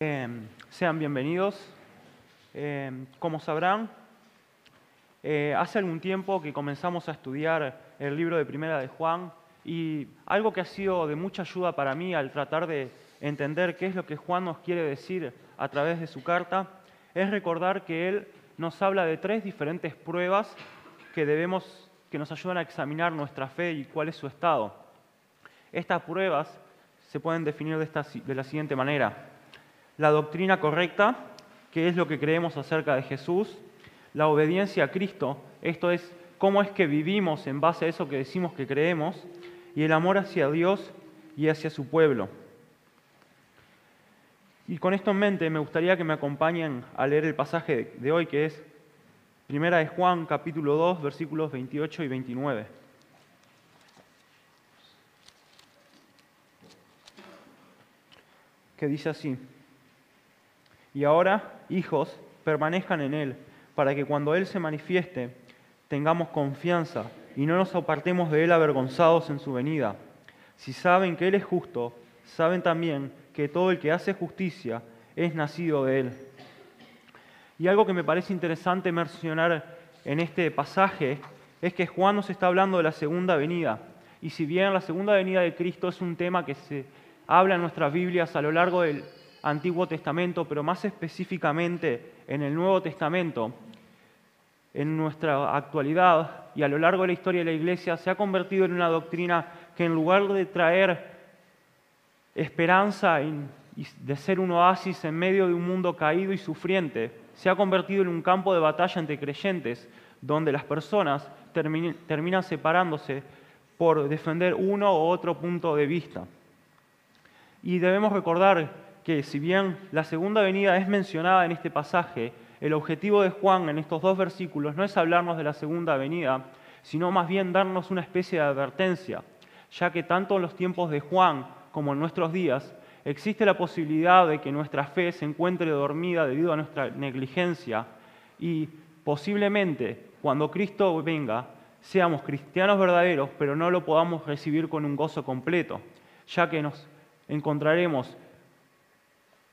Eh, sean bienvenidos. Eh, como sabrán, eh, hace algún tiempo que comenzamos a estudiar el libro de Primera de Juan y algo que ha sido de mucha ayuda para mí al tratar de entender qué es lo que Juan nos quiere decir a través de su carta es recordar que él nos habla de tres diferentes pruebas que debemos que nos ayudan a examinar nuestra fe y cuál es su estado. Estas pruebas se pueden definir de la siguiente manera. La doctrina correcta, que es lo que creemos acerca de Jesús, la obediencia a Cristo, esto es cómo es que vivimos en base a eso que decimos que creemos, y el amor hacia Dios y hacia su pueblo. Y con esto en mente me gustaría que me acompañen a leer el pasaje de hoy, que es Primera de Juan, capítulo 2, versículos 28 y 29. Que dice así, y ahora, hijos, permanezcan en Él, para que cuando Él se manifieste, tengamos confianza y no nos apartemos de Él avergonzados en su venida. Si saben que Él es justo, saben también que todo el que hace justicia es nacido de Él. Y algo que me parece interesante mencionar en este pasaje es que Juan nos está hablando de la segunda venida. Y si bien la segunda venida de Cristo es un tema que se habla en nuestras Biblias a lo largo del Antiguo Testamento, pero más específicamente en el Nuevo Testamento, en nuestra actualidad y a lo largo de la historia de la Iglesia, se ha convertido en una doctrina que en lugar de traer esperanza y de ser un oasis en medio de un mundo caído y sufriente, se ha convertido en un campo de batalla entre creyentes, donde las personas terminan separándose por defender uno u otro punto de vista. Y debemos recordar que si bien la segunda venida es mencionada en este pasaje, el objetivo de Juan en estos dos versículos no es hablarnos de la segunda venida, sino más bien darnos una especie de advertencia, ya que tanto en los tiempos de Juan como en nuestros días existe la posibilidad de que nuestra fe se encuentre dormida debido a nuestra negligencia y posiblemente cuando Cristo venga seamos cristianos verdaderos, pero no lo podamos recibir con un gozo completo, ya que nos encontraremos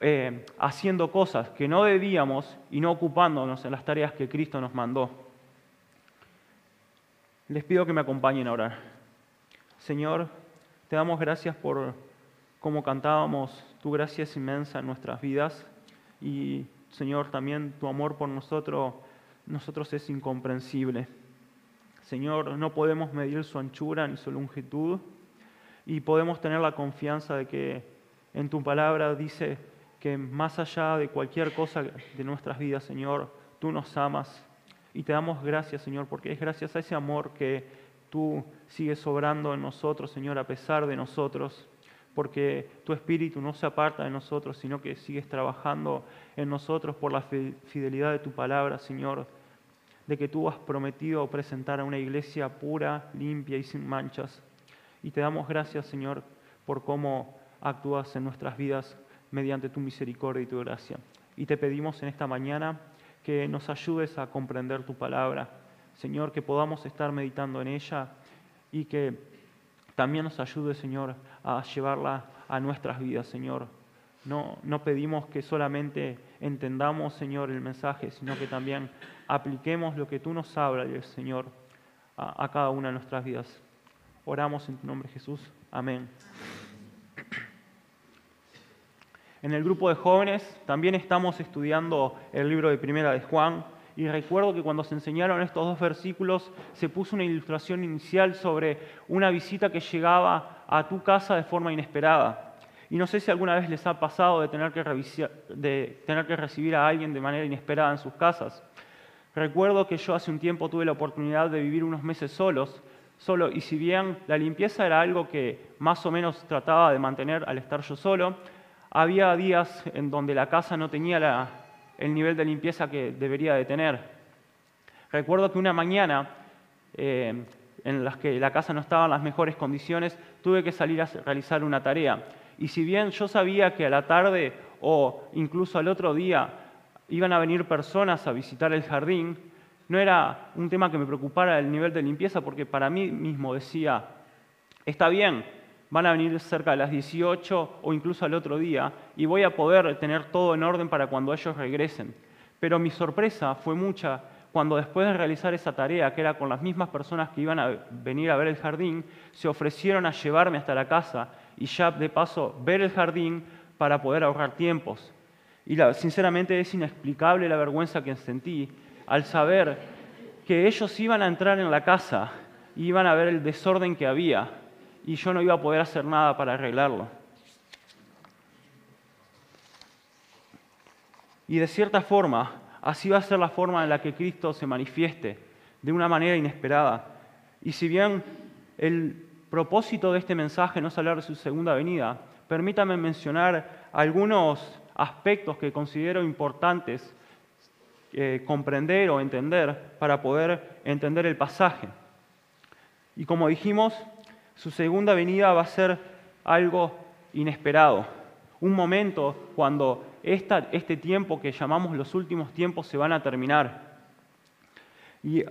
eh, haciendo cosas que no debíamos y no ocupándonos en las tareas que Cristo nos mandó. Les pido que me acompañen a orar. Señor, te damos gracias por cómo cantábamos, tu gracia es inmensa en nuestras vidas y Señor, también tu amor por nosotros, nosotros es incomprensible. Señor, no podemos medir su anchura ni su longitud y podemos tener la confianza de que en tu palabra dice que más allá de cualquier cosa de nuestras vidas, Señor, tú nos amas. Y te damos gracias, Señor, porque es gracias a ese amor que tú sigues sobrando en nosotros, Señor, a pesar de nosotros. Porque tu espíritu no se aparta de nosotros, sino que sigues trabajando en nosotros por la fidelidad de tu palabra, Señor, de que tú has prometido presentar a una iglesia pura, limpia y sin manchas. Y te damos gracias, Señor, por cómo actúas en nuestras vidas mediante tu misericordia y tu gracia. Y te pedimos en esta mañana que nos ayudes a comprender tu palabra, Señor, que podamos estar meditando en ella y que también nos ayude, Señor, a llevarla a nuestras vidas, Señor. No, no pedimos que solamente entendamos, Señor, el mensaje, sino que también apliquemos lo que tú nos hablas, Señor, a, a cada una de nuestras vidas. Oramos en tu nombre, Jesús. Amén. En el grupo de jóvenes también estamos estudiando el libro de Primera de Juan y recuerdo que cuando se enseñaron estos dos versículos se puso una ilustración inicial sobre una visita que llegaba a tu casa de forma inesperada. Y no sé si alguna vez les ha pasado de tener que, de tener que recibir a alguien de manera inesperada en sus casas. Recuerdo que yo hace un tiempo tuve la oportunidad de vivir unos meses solos, solo, y si bien la limpieza era algo que más o menos trataba de mantener al estar yo solo, había días en donde la casa no tenía el nivel de limpieza que debería de tener. Recuerdo que una mañana, eh, en las que la casa no estaba en las mejores condiciones, tuve que salir a realizar una tarea. Y si bien yo sabía que a la tarde o incluso al otro día iban a venir personas a visitar el jardín, no era un tema que me preocupara el nivel de limpieza porque para mí mismo decía, está bien, van a venir cerca de las 18 o incluso al otro día y voy a poder tener todo en orden para cuando ellos regresen. Pero mi sorpresa fue mucha cuando después de realizar esa tarea, que era con las mismas personas que iban a venir a ver el jardín, se ofrecieron a llevarme hasta la casa y ya de paso ver el jardín para poder ahorrar tiempos. Y sinceramente es inexplicable la vergüenza que sentí al saber que ellos iban a entrar en la casa y iban a ver el desorden que había y yo no iba a poder hacer nada para arreglarlo. Y de cierta forma, así va a ser la forma en la que Cristo se manifieste, de una manera inesperada. Y si bien el propósito de este mensaje no es hablar de su segunda venida, permítame mencionar algunos aspectos que considero importantes eh, comprender o entender para poder entender el pasaje. Y como dijimos, su segunda venida va a ser algo inesperado, un momento cuando este tiempo que llamamos los últimos tiempos se van a terminar. Y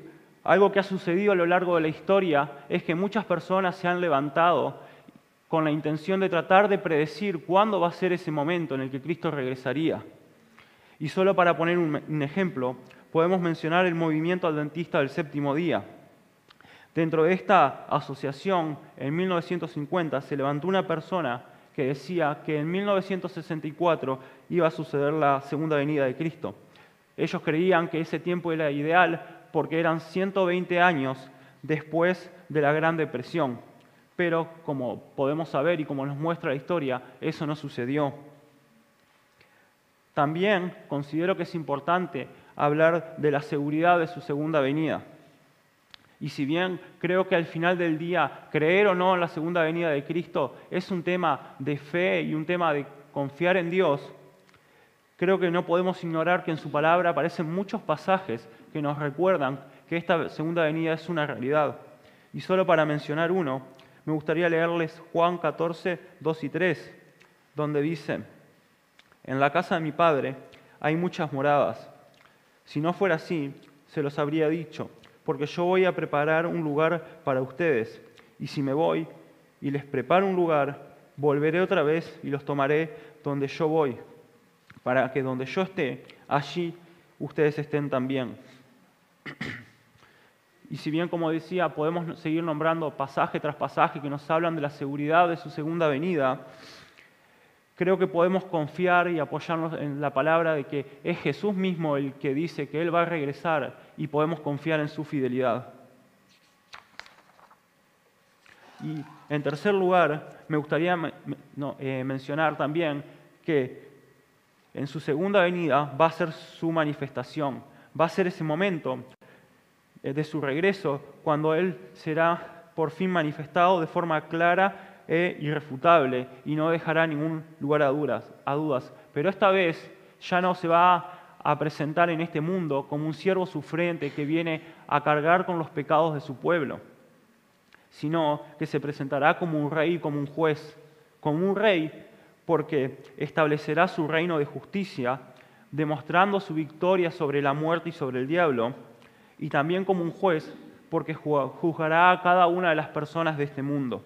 algo que ha sucedido a lo largo de la historia es que muchas personas se han levantado con la intención de tratar de predecir cuándo va a ser ese momento en el que Cristo regresaría. Y solo para poner un, ejemplo, podemos mencionar el movimiento adventista del séptimo día. Dentro de esta asociación, en 1950, se levantó una persona que decía que en 1964 iba a suceder la segunda venida de Cristo. Ellos creían que ese tiempo era ideal porque eran 120 años después de la Gran Depresión. Pero como podemos saber y como nos muestra la historia, eso no sucedió. También considero que es importante hablar de la seguridad de su segunda venida. Y si bien creo que al final del día creer o no en la segunda venida de Cristo es un tema de fe y un tema de confiar en Dios, creo que no podemos ignorar que en su palabra aparecen muchos pasajes que nos recuerdan que esta segunda venida es una realidad. Y solo para mencionar uno, me gustaría leerles Juan 14, 2 y 3, donde dice, en la casa de mi Padre hay muchas moradas. Si no fuera así, se los habría dicho, porque yo voy a preparar un lugar para ustedes. Y si me voy y les preparo un lugar, volveré otra vez y los tomaré donde yo voy, para que donde yo esté, allí ustedes estén también. Y si bien, como decía, podemos seguir nombrando pasaje tras pasaje que nos hablan de la seguridad de su segunda venida, creo que podemos confiar y apoyarnos en la palabra de que es Jesús mismo el que dice que Él va a regresar y podemos confiar en su fidelidad. Y en tercer lugar, me gustaría eh, mencionar también que en su segunda venida va a ser su manifestación, va a ser ese momento eh, de su regreso cuando Él será por fin manifestado de forma clara e irrefutable y no dejará ningún lugar a dudas. Pero esta vez ya no se va a presentar en este mundo como un siervo sufriente que viene a cargar con los pecados de su pueblo, sino que se presentará como un rey, como un juez, como un rey porque establecerá su reino de justicia, demostrando su victoria sobre la muerte y sobre el diablo, y también como un juez porque juzgará a cada una de las personas de este mundo.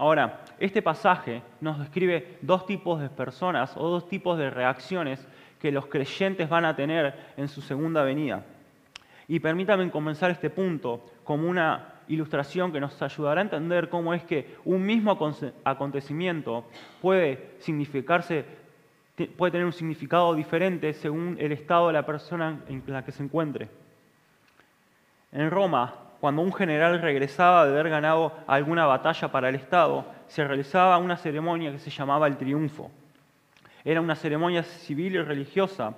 Ahora, este pasaje nos describe dos tipos de personas o dos tipos de reacciones que los creyentes van a tener en su segunda venida. Y permítanme comenzar este punto como una ilustración que nos ayudará a entender cómo es que un mismo acontecimiento puede significarse, puede tener un significado diferente según el estado de la persona en la que se encuentre. En Roma, cuando un general regresaba de haber ganado alguna batalla para el Estado, se realizaba una ceremonia que se llamaba el triunfo. Era una ceremonia civil y religiosa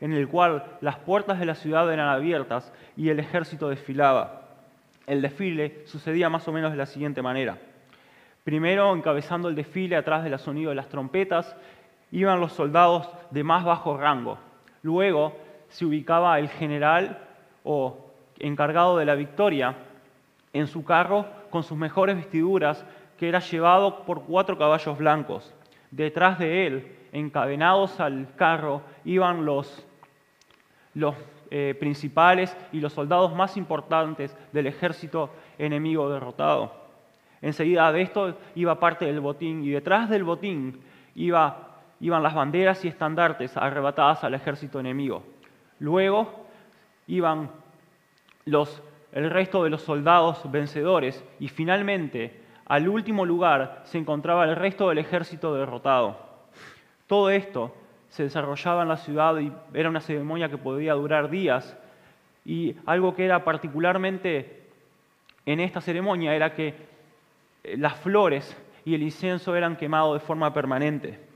en la cual las puertas de la ciudad eran abiertas y el ejército desfilaba. El desfile sucedía más o menos de la siguiente manera. Primero, encabezando el desfile atrás del sonido de las trompetas, iban los soldados de más bajo rango. Luego se ubicaba el general o encargado de la victoria, en su carro con sus mejores vestiduras, que era llevado por cuatro caballos blancos. Detrás de él, encadenados al carro, iban los los eh, principales y los soldados más importantes del ejército enemigo derrotado. Enseguida de esto iba parte del botín y detrás del botín iba, iban las banderas y estandartes arrebatadas al ejército enemigo. Luego iban el resto de los soldados vencedores y finalmente al último lugar se encontraba el resto del ejército derrotado. Todo esto se desarrollaba en la ciudad y era una ceremonia que podía durar días. Y algo que era particularmente en esta ceremonia era que eh, las flores y el incienso eran quemados de forma permanente.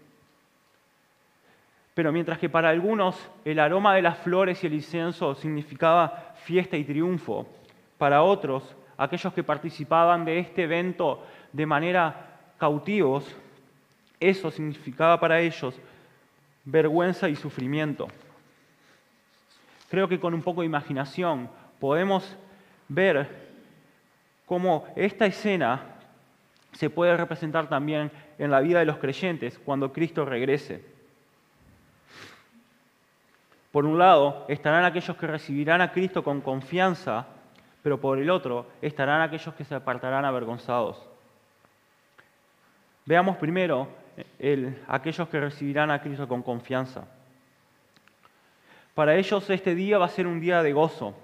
Pero mientras que para algunos el aroma de las flores y el incienso significaba fiesta y triunfo, para otros, aquellos que participaban de este evento de manera cautivos, eso significaba para ellos vergüenza y sufrimiento. Creo que con un poco de imaginación podemos ver cómo esta escena se puede representar también en la vida de los creyentes cuando Cristo regrese. Por un lado, estarán aquellos que recibirán a Cristo con confianza, pero por el otro, estarán aquellos que se apartarán avergonzados. Veamos primero aquellos que recibirán a Cristo con confianza. Para ellos este día va a ser un día de gozo.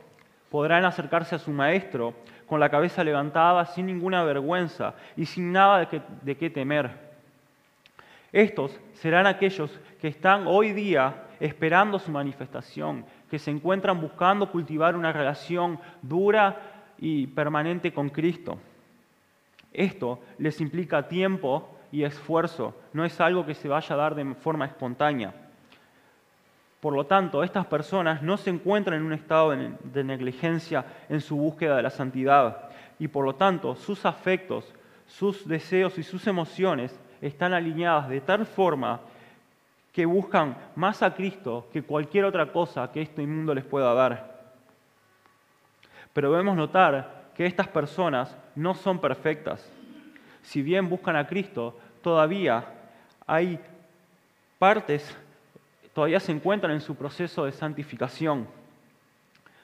Podrán acercarse a su Maestro con la cabeza levantada, sin ninguna vergüenza y sin nada de, de qué temer. Estos serán aquellos que están hoy día esperando su manifestación, que se encuentran buscando cultivar una relación dura y permanente con Cristo. Esto les implica tiempo y esfuerzo, no es algo que se vaya a dar de forma espontánea. Por lo tanto, estas personas no se encuentran en un estado de negligencia en su búsqueda de la santidad y por lo tanto sus afectos, sus deseos y sus emociones están alineadas de tal forma que buscan más a Cristo que cualquier otra cosa que este mundo les pueda dar. Pero debemos notar que estas personas no son perfectas. Si bien buscan a Cristo, todavía hay partes, todavía se encuentran en su proceso de santificación.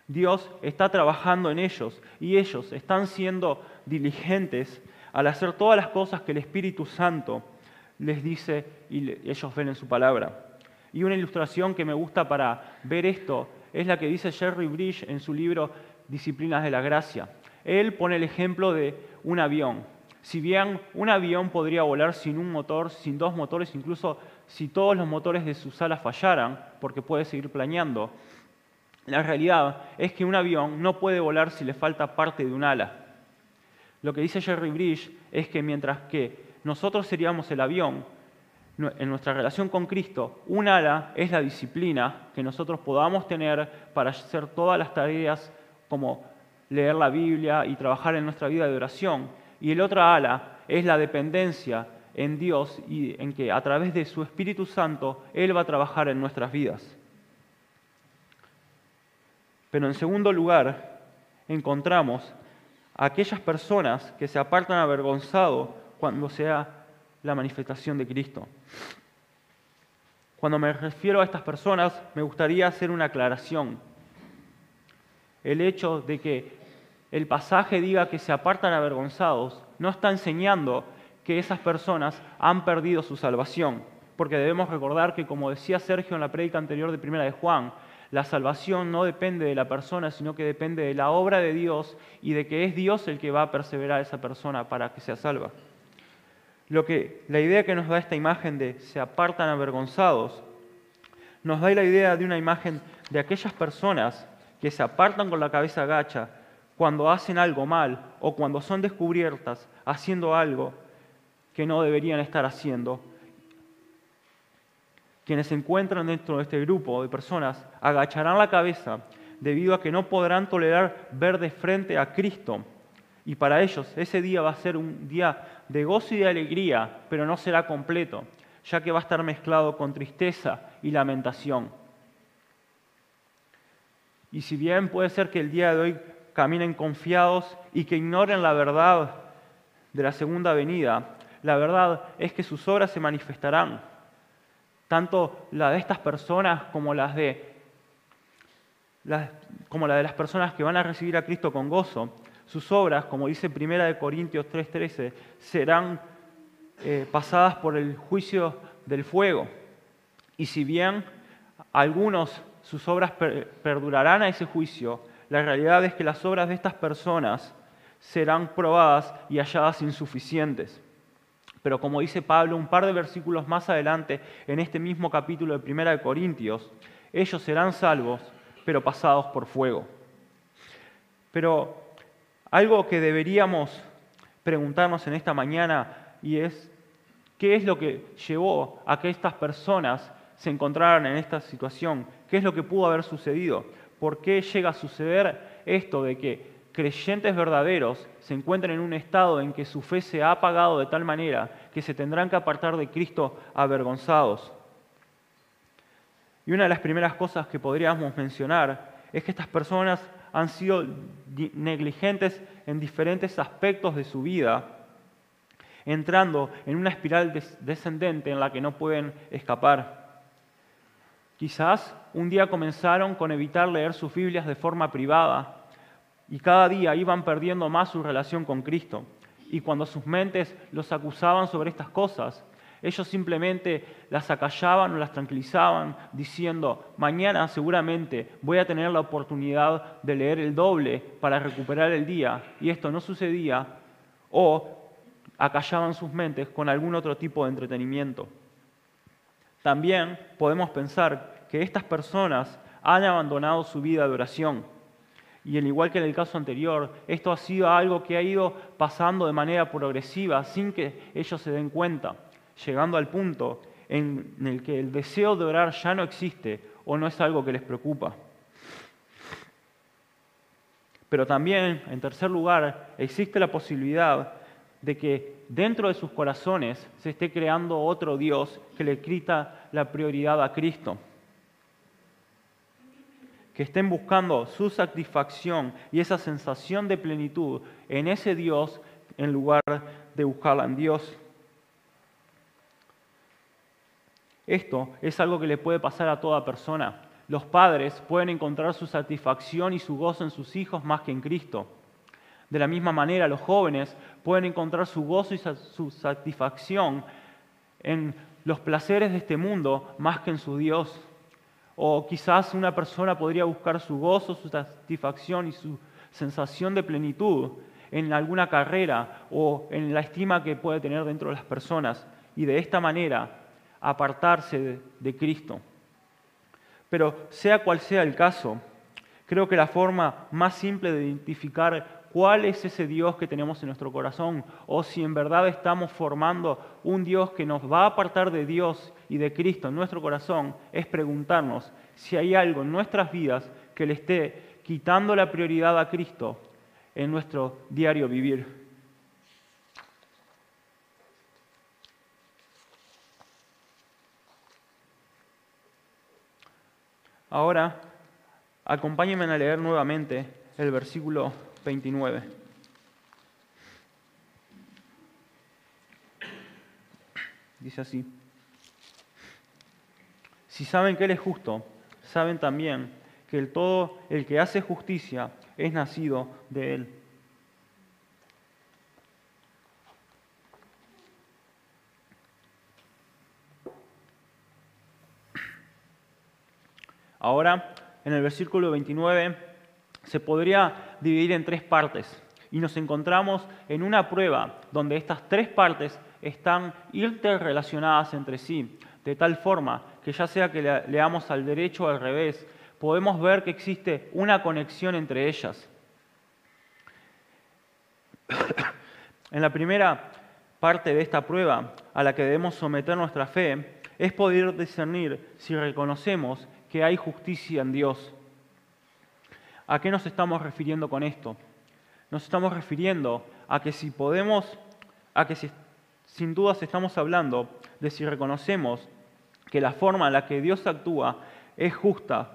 Dios está trabajando en ellos y ellos están siendo diligentes al hacer todas las cosas que el Espíritu Santo les dice y ellos ven en su palabra. Y una ilustración que me gusta para ver esto es la que dice Jerry Bridge en su libro Disciplinas de la Gracia. Él pone el ejemplo de un avión. Si bien un avión podría volar sin un motor, sin dos motores, incluso si todos los motores de sus alas fallaran, porque puede seguir planeando, la realidad es que un avión no puede volar si le falta parte de un ala. Lo que dice Jerry Bridge es que mientras que nosotros seríamos el avión, en nuestra relación con Cristo, un ala es la disciplina que nosotros podamos tener para hacer todas las tareas como leer la Biblia y trabajar en nuestra vida de oración. Y el otro ala es la dependencia en Dios y en que a través de su Espíritu Santo Él va a trabajar en nuestras vidas. Pero en segundo lugar, encontramos a aquellas personas que se apartan avergonzados cuando sea la manifestación de Cristo. Cuando me refiero a estas personas, me gustaría hacer una aclaración. El hecho de que el pasaje diga que se apartan avergonzados, no está enseñando que esas personas han perdido su salvación, porque debemos recordar que, como decía Sergio en la prédica anterior de Primera de Juan, la salvación no depende de la persona, sino que depende de la obra de Dios y de que es Dios el que va a perseverar a esa persona para que sea salva. Lo que, la idea que nos da esta imagen de se apartan avergonzados, nos da la idea de una imagen de aquellas personas que se apartan con la cabeza gacha cuando hacen algo mal o cuando son descubiertas haciendo algo que no deberían estar haciendo. Quienes se encuentran dentro de este grupo de personas agacharán la cabeza debido a que no podrán tolerar ver de frente a Cristo. Y para ellos ese día va a ser un día de gozo y de alegría, pero no será completo, ya que va a estar mezclado con tristeza y lamentación. Y si bien puede ser que el día de hoy caminen confiados y que ignoren la verdad de la segunda venida, la verdad es que sus obras se manifestarán, tanto la de estas personas como las de como la de las personas que van a recibir a Cristo con gozo, sus obras, como dice 1 Corintios 3:13, serán eh, pasadas por el juicio del fuego. Y si bien algunos sus obras perdurarán a ese juicio, la realidad es que las obras de estas personas serán probadas y halladas insuficientes. Pero como dice Pablo un par de versículos más adelante, en este mismo capítulo de 1 de Corintios, ellos serán salvos, pero pasados por fuego. Pero algo que deberíamos preguntarnos en esta mañana y es, ¿qué es lo que llevó a que estas personas se encontraran en esta situación? ¿Qué es lo que pudo haber sucedido? ¿Por qué llega a suceder esto de que creyentes verdaderos se encuentran en un estado en que su fe se ha apagado de tal manera que se tendrán que apartar de Cristo avergonzados. Y una de las primeras cosas que podríamos mencionar es que estas personas han sido negligentes en diferentes aspectos de su vida, entrando en una espiral descendente en la que no pueden escapar. Quizás un día comenzaron con evitar leer sus Biblias de forma privada y cada día iban perdiendo más su relación con Cristo. Y cuando sus mentes los acusaban sobre estas cosas, ellos simplemente las acallaban o las tranquilizaban diciendo, mañana seguramente voy a tener la oportunidad de leer el doble para recuperar el día. Y esto no sucedía o acallaban sus mentes con algún otro tipo de entretenimiento. También podemos pensar que estas personas han abandonado su vida de oración y al igual que en el caso anterior, esto ha sido algo que ha ido pasando de manera progresiva sin que ellos se den cuenta, llegando al punto en el que el deseo de orar ya no existe o no es algo que les preocupa. Pero también, en tercer lugar, existe la posibilidad de que dentro de sus corazones se esté creando otro Dios que le quita la prioridad a Cristo que estén buscando su satisfacción y esa sensación de plenitud en ese Dios en lugar de buscarla en Dios. Esto es algo que le puede pasar a toda persona. Los padres pueden encontrar su satisfacción y su gozo en sus hijos más que en Cristo. De la misma manera, los jóvenes pueden encontrar su gozo y su satisfacción en los placeres de este mundo más que en su Dios. O quizás una persona podría buscar su gozo, su satisfacción y su sensación de plenitud en alguna carrera o en la estima que puede tener dentro de las personas y de esta manera apartarse de, Cristo. Pero sea cual sea el caso, creo que la forma más simple de identificar cuál es ese Dios que tenemos en nuestro corazón o si en verdad estamos formando un Dios que nos va a apartar de Dios y de Cristo en nuestro corazón, es preguntarnos si hay algo en nuestras vidas que le esté quitando la prioridad a Cristo en nuestro diario vivir. Ahora, acompáñenme a leer nuevamente el versículo 29. Dice así, si saben que Él es justo, saben también que el todo el que hace justicia es nacido de Él. Ahora, en el versículo 29 se podría dividir en tres partes y nos encontramos en una prueba donde estas tres partes están interrelacionadas entre sí, de tal forma que ya sea que leamos al derecho o al revés, podemos ver que existe una conexión entre ellas. en la primera parte de esta prueba a la que debemos someter nuestra fe es poder discernir si reconocemos que hay justicia en Dios ¿A qué nos estamos refiriendo con esto? Nos estamos refiriendo a que si podemos, a que sin dudas estamos hablando de si reconocemos que la forma en la que Dios actúa es justa.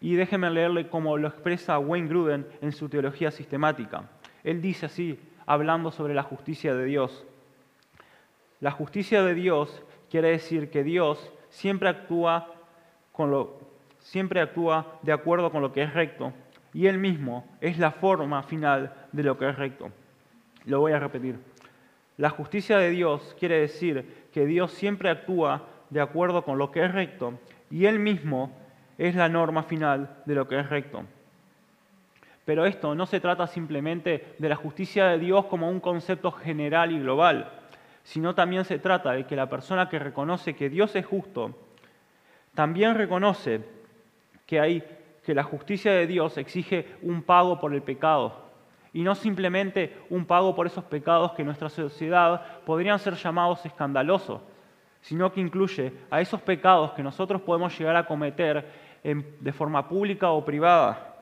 Y déjenme leerle como lo expresa Wayne Gruden en su teología sistemática. Él dice así, hablando sobre la justicia de Dios. La justicia de Dios quiere decir que Dios siempre actúa con lo siempre actúa de acuerdo con lo que es recto y Él mismo es la forma final de lo que es recto. Lo voy a repetir. La justicia de Dios quiere decir que Dios siempre actúa de acuerdo con lo que es recto y Él mismo es la norma final de lo que es recto. Pero esto no se trata simplemente de la justicia de Dios como un concepto general y global, sino también se trata de que la persona que reconoce que Dios es justo, también reconoce que, hay, que la justicia de Dios exige un pago por el pecado, y no simplemente un pago por esos pecados que en nuestra sociedad podrían ser llamados escandalosos, sino que incluye a esos pecados que nosotros podemos llegar a cometer de forma pública o privada.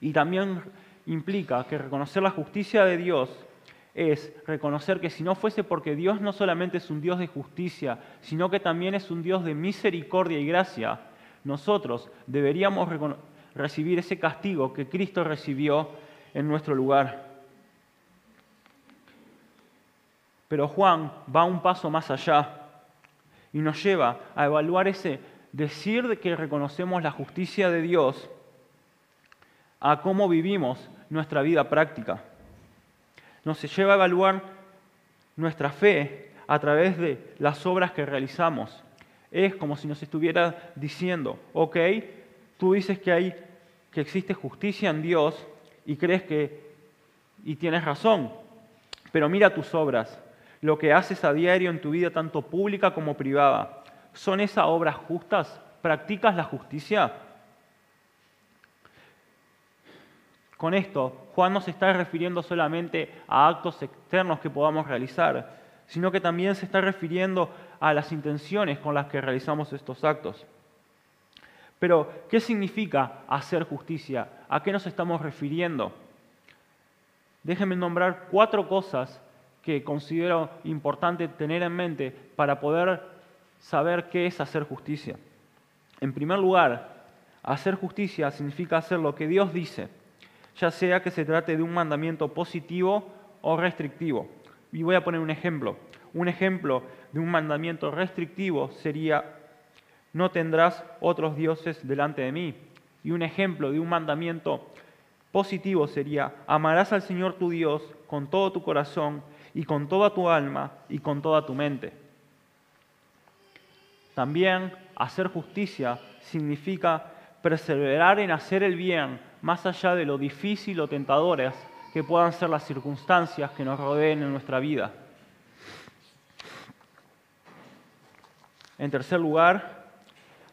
Y también implica que reconocer la justicia de Dios es reconocer que si no fuese porque Dios no solamente es un Dios de justicia, sino que también es un Dios de misericordia y gracia, nosotros deberíamos recibir ese castigo que Cristo recibió en nuestro lugar. Pero Juan va un paso más allá y nos lleva a evaluar ese decir de que reconocemos la justicia de Dios a cómo vivimos nuestra vida práctica. Nos lleva a evaluar nuestra fe a través de las obras que realizamos. Es como si nos estuviera diciendo, ok, tú dices que, hay, que existe justicia en Dios y crees que, y tienes razón, pero mira tus obras, lo que haces a diario en tu vida, tanto pública como privada. ¿Son esas obras justas? ¿Practicas la justicia? Con esto, Juan no se está refiriendo solamente a actos externos que podamos realizar, sino que también se está refiriendo a las intenciones con las que realizamos estos actos. Pero, ¿qué significa hacer justicia? ¿A qué nos estamos refiriendo? Déjenme nombrar cuatro cosas que considero importante tener en mente para poder saber qué es hacer justicia. En primer lugar, hacer justicia significa hacer lo que Dios dice ya sea que se trate de un mandamiento positivo o restrictivo. Y voy a poner un ejemplo. Un ejemplo de un mandamiento restrictivo sería, no tendrás otros dioses delante de mí. Y un ejemplo de un mandamiento positivo sería, amarás al Señor tu Dios con todo tu corazón y con toda tu alma y con toda tu mente. También hacer justicia significa perseverar en hacer el bien más allá de lo difícil o tentadoras que puedan ser las circunstancias que nos rodeen en nuestra vida. En tercer lugar,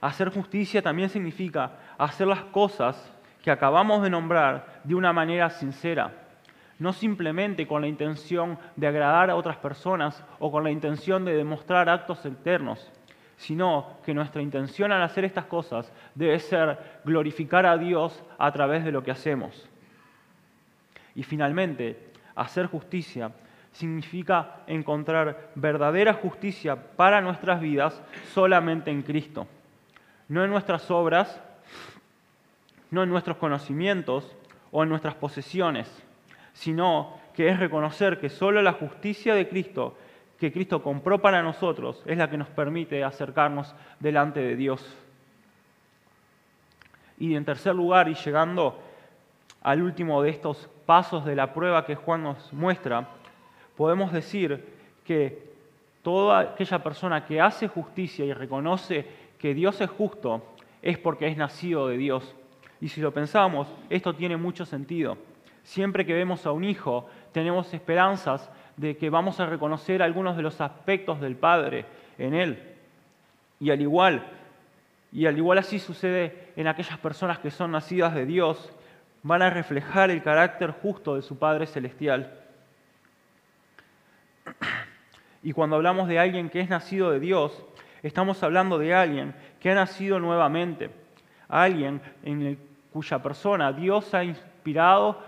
hacer justicia también significa hacer las cosas que acabamos de nombrar de una manera sincera, no simplemente con la intención de agradar a otras personas o con la intención de demostrar actos externos, sino que nuestra intención al hacer estas cosas debe ser glorificar a Dios a través de lo que hacemos. Y finalmente, hacer justicia significa encontrar verdadera justicia para nuestras vidas solamente en Cristo, no en nuestras obras, no en nuestros conocimientos o en nuestras posesiones, sino que es reconocer que solo la justicia de Cristo que Cristo compró para nosotros es la que nos permite acercarnos delante de Dios. Y en tercer lugar, y llegando al último de estos pasos de la prueba que Juan nos muestra, podemos decir que toda aquella persona que hace justicia y reconoce que Dios es justo es porque es nacido de Dios. Y si lo pensamos, esto tiene mucho sentido. Siempre que vemos a un hijo, tenemos esperanzas de que vamos a reconocer algunos de los aspectos del Padre en Él. Y al igual, y al igual así sucede en aquellas personas que son nacidas de Dios, van a reflejar el carácter justo de su Padre Celestial. Y cuando hablamos de alguien que es nacido de Dios, estamos hablando de alguien que ha nacido nuevamente, alguien en cuya persona Dios ha inspirado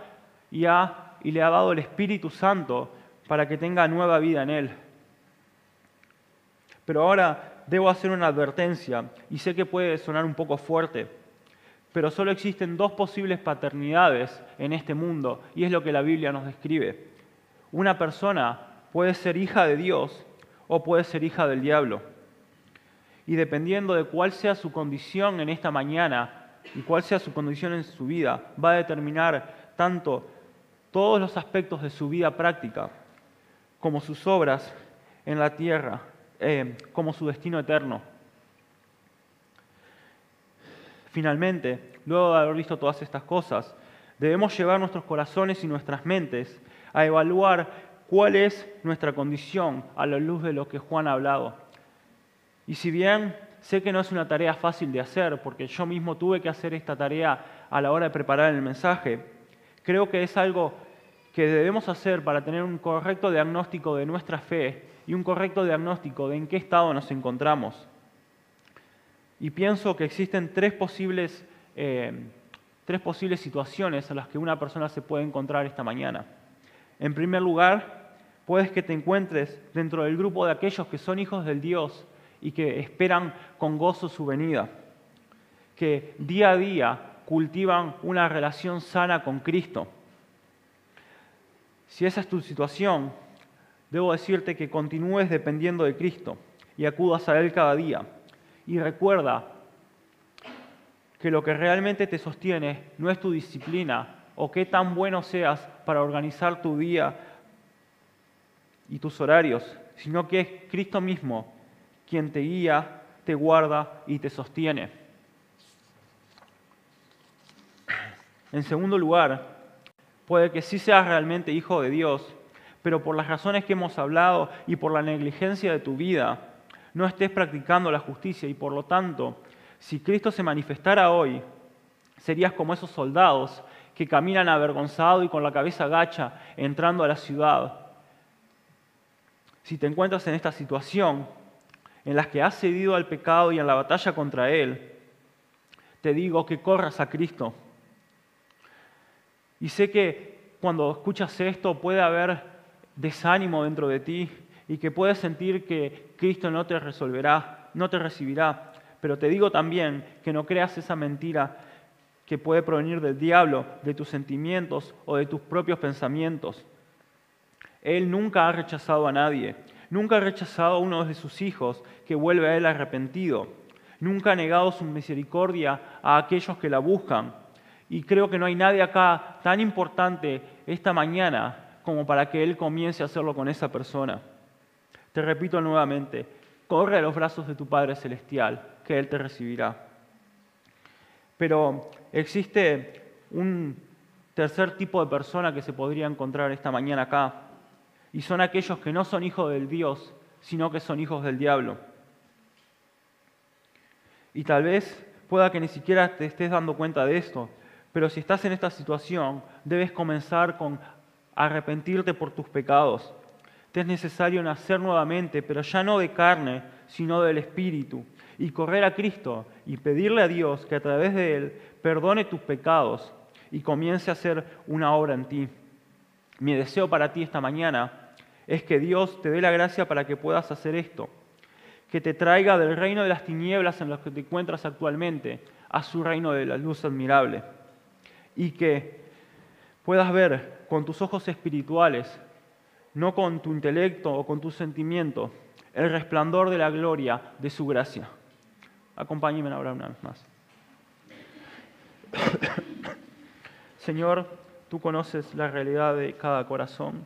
y, y le ha dado el Espíritu Santo para que tenga nueva vida en Él. Pero ahora debo hacer una advertencia y sé que puede sonar un poco fuerte, pero solo existen dos posibles paternidades en este mundo y es lo que la Biblia nos describe. Una persona puede ser hija de Dios o puede ser hija del diablo. Y dependiendo de cuál sea su condición en esta mañana y cuál sea su condición en su vida, va a determinar tanto todos los aspectos de su vida práctica como sus obras en la tierra, eh, como su destino eterno. Finalmente, luego de haber visto todas estas cosas, debemos llevar nuestros corazones y nuestras mentes a evaluar cuál es nuestra condición a la luz de lo que Juan ha hablado. Y si bien sé que no es una tarea fácil de hacer, porque yo mismo tuve que hacer esta tarea a la hora de preparar el mensaje, creo que es algo que debemos hacer para tener un correcto diagnóstico de nuestra fe y un correcto diagnóstico de en qué estado nos encontramos. Y pienso que existen tres posibles, eh, tres posibles situaciones en las que una persona se puede encontrar esta mañana. En primer lugar, puedes que te encuentres dentro del grupo de aquellos que son hijos del Dios y que esperan con gozo su venida, que día a día cultivan una relación sana con Cristo. Si esa es tu situación, debo decirte que continúes dependiendo de Cristo y acudas a Él cada día. Y recuerda que lo que realmente te sostiene no es tu disciplina o qué tan bueno seas para organizar tu día y tus horarios, sino que es Cristo mismo quien te guía, te guarda y te sostiene. En segundo lugar, puede que sí seas realmente hijo de Dios, pero por las razones que hemos hablado y por la negligencia de tu vida, no estés practicando la justicia y por lo tanto, si Cristo se manifestara hoy, serías como esos soldados que caminan avergonzados y con la cabeza agacha entrando a la ciudad. Si te encuentras en esta situación, en la que has cedido al pecado y en la batalla contra él, te digo que corras a Cristo. Y sé que cuando escuchas esto puede haber desánimo dentro de ti y que puedes sentir que Cristo no te resolverá, no te recibirá. Pero te digo también que no creas esa mentira que puede provenir del diablo, de tus sentimientos o de tus propios pensamientos. Él nunca ha rechazado a nadie, nunca ha rechazado a uno de sus hijos que vuelve a él arrepentido, nunca ha negado su misericordia a aquellos que la buscan. Y creo que no hay nadie acá tan importante esta mañana como para que Él comience a hacerlo con esa persona. Te repito nuevamente, corre a los brazos de tu Padre Celestial, que Él te recibirá. Pero existe un tercer tipo de persona que se podría encontrar esta mañana acá, y son aquellos que no son hijos del Dios, sino que son hijos del diablo. Y tal vez pueda que ni siquiera te estés dando cuenta de esto, pero si estás en esta situación, debes comenzar con arrepentirte por tus pecados, te es necesario nacer nuevamente, pero ya no de carne, sino del Espíritu, y correr a Cristo y pedirle a Dios que a través de Él perdone tus pecados y comience a hacer una obra en ti. Mi deseo para ti esta mañana es que Dios te dé la gracia para que puedas hacer esto, que te traiga del reino de las tinieblas en los que te encuentras actualmente a su reino de la luz admirable, y que puedas ver con tus ojos espirituales no con tu intelecto o con tu sentimiento, el resplandor de la gloria de su gracia. Acompáñenme ahora una vez más. Señor, tú conoces la realidad de cada corazón.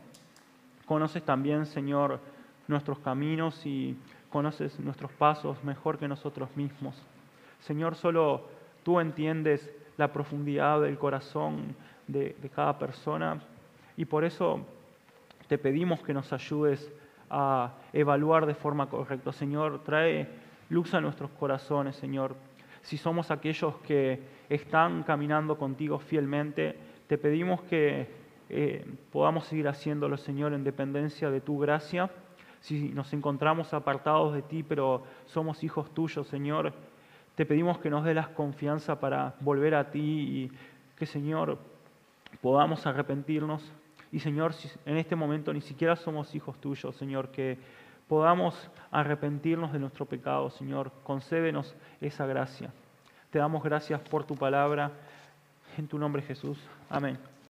Conoces también, Señor, nuestros caminos y conoces nuestros pasos mejor que nosotros mismos. Señor, solo tú entiendes la profundidad del corazón de, cada persona y por eso te pedimos que nos ayudes a evaluar de forma correcta. Señor, trae luz a nuestros corazones, Señor. Si somos aquellos que están caminando contigo fielmente, te pedimos que eh, podamos seguir haciéndolo, Señor, en dependencia de tu gracia. Si nos encontramos apartados de ti, pero somos hijos tuyos, Señor, te pedimos que nos dé la confianza para volver a ti y que, Señor, podamos arrepentirnos y Señor, si en este momento ni siquiera somos hijos tuyos, Señor, que podamos arrepentirnos de nuestro pecado, Señor, concédenos esa gracia. Te damos gracias por tu palabra. En tu nombre, Jesús. Amén.